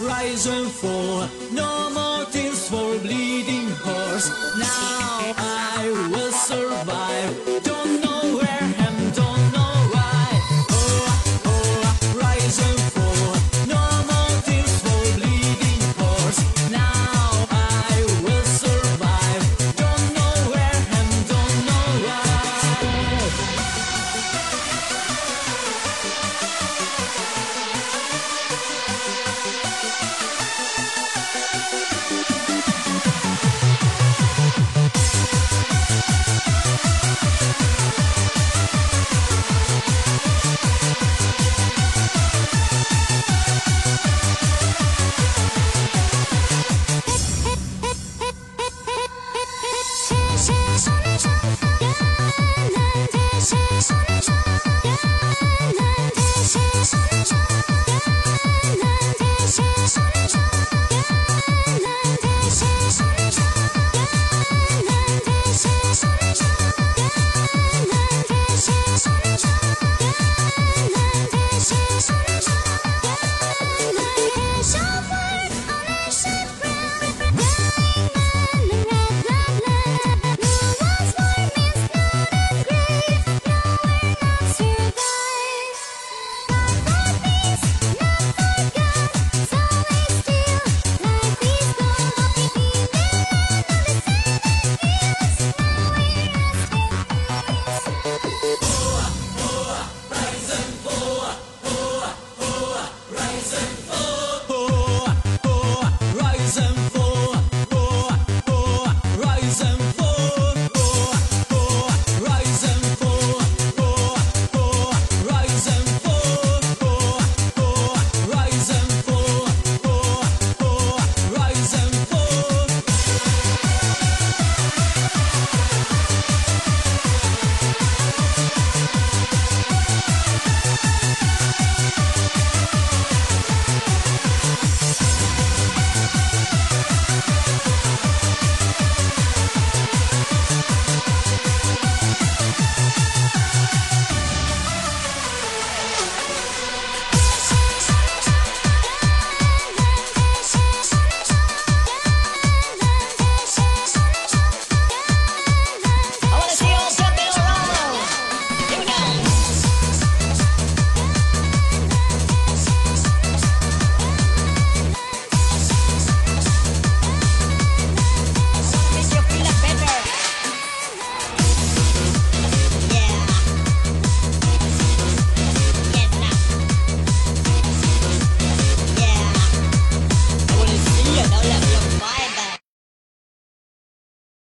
rise and fall. No more tears for bleeding horse. Now.